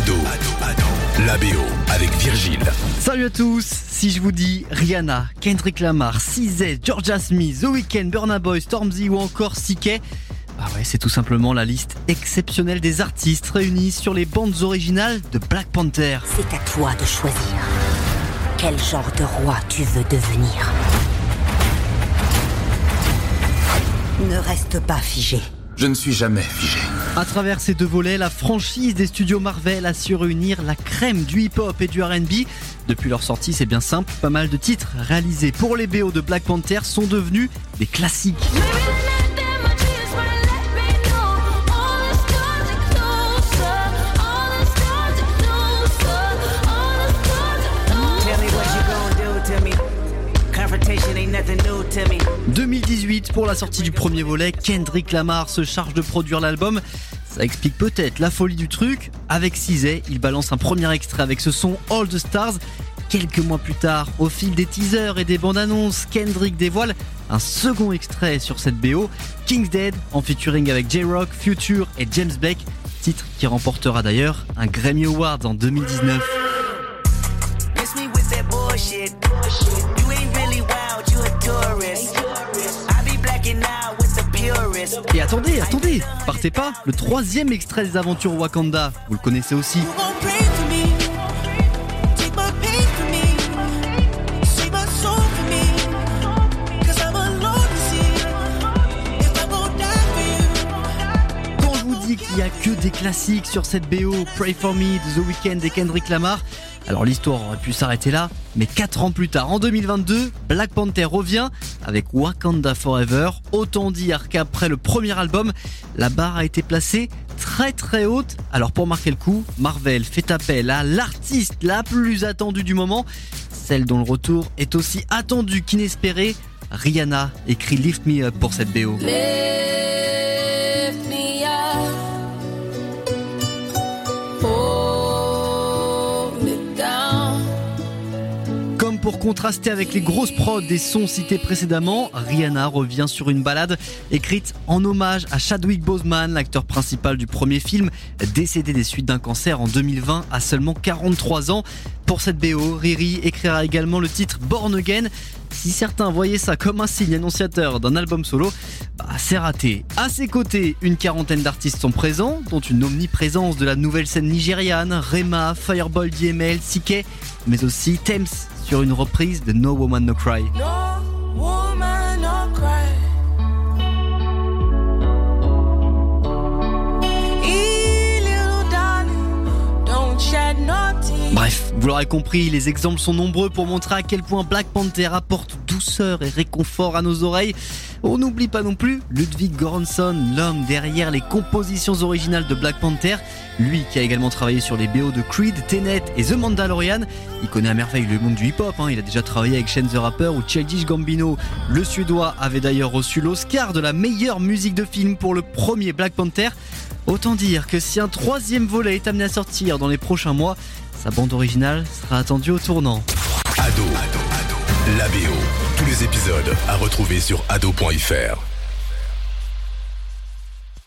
Ado, la BO avec Virgile. Salut à tous, si je vous dis Rihanna, Kendrick Lamar, CZ, Georgia Smith, The Weeknd, Burna Boy, Stormzy ou encore CK, bah ouais, c'est tout simplement la liste exceptionnelle des artistes réunis sur les bandes originales de Black Panther. C'est à toi de choisir. Quel genre de roi tu veux devenir? Ne reste pas figé. Je ne suis jamais figé. À travers ces deux volets, la franchise des studios Marvel a su réunir la crème du hip-hop et du RB. Depuis leur sortie, c'est bien simple, pas mal de titres réalisés pour les BO de Black Panther sont devenus des classiques. 2018 pour la sortie du premier volet, Kendrick Lamar se charge de produire l'album. Ça explique peut-être la folie du truc. Avec Cizé, il balance un premier extrait avec ce son All the Stars. Quelques mois plus tard, au fil des teasers et des bandes annonces, Kendrick dévoile un second extrait sur cette BO, King's Dead, en featuring avec J-Rock, Future et James Blake, titre qui remportera d'ailleurs un Grammy Award en 2019. Bullshit. You ain't really wild, you a tourist. I be blacking out with the purist. Et attendez, attendez, partez pas, le troisième extrait des aventures Wakanda, vous le connaissez aussi. Quand je vous dis qu'il n'y a que des classiques sur cette BO, Pray For Me, The Weeknd et Kendrick Lamar, alors l'histoire aurait pu s'arrêter là, mais 4 ans plus tard, en 2022, Black Panther revient avec Wakanda Forever. Autant dire qu'après le premier album, la barre a été placée très très haute. Alors pour marquer le coup, Marvel fait appel à l'artiste la plus attendue du moment, celle dont le retour est aussi attendu qu'inespéré. Rihanna écrit Lift Me Up pour cette BO. go Comme pour contraster avec les grosses prods des sons cités précédemment, Rihanna revient sur une balade écrite en hommage à Chadwick Boseman, l'acteur principal du premier film, décédé des suites d'un cancer en 2020 à seulement 43 ans. Pour cette BO, Riri écrira également le titre Born Again. Si certains voyaient ça comme un signe annonciateur d'un album solo, bah c'est raté. À ses côtés, une quarantaine d'artistes sont présents, dont une omniprésence de la nouvelle scène nigériane, Rema, Fireboy DML, CK, mais aussi Thames sur une reprise de No Woman No Cry. No woman, no cry. Bref, vous l'aurez compris, les exemples sont nombreux pour montrer à quel point Black Panther apporte et réconfort à nos oreilles. On n'oublie pas non plus Ludwig Göransson, l'homme derrière les compositions originales de Black Panther, lui qui a également travaillé sur les BO de Creed, Tenet et The Mandalorian. Il connaît à merveille le monde du hip-hop, hein. il a déjà travaillé avec Shane the Rapper ou Childish Gambino. Le Suédois avait d'ailleurs reçu l'Oscar de la meilleure musique de film pour le premier Black Panther. Autant dire que si un troisième volet est amené à sortir dans les prochains mois, sa bande originale sera attendue au tournant. Ado, la. Tous les épisodes à retrouver sur ado.fr.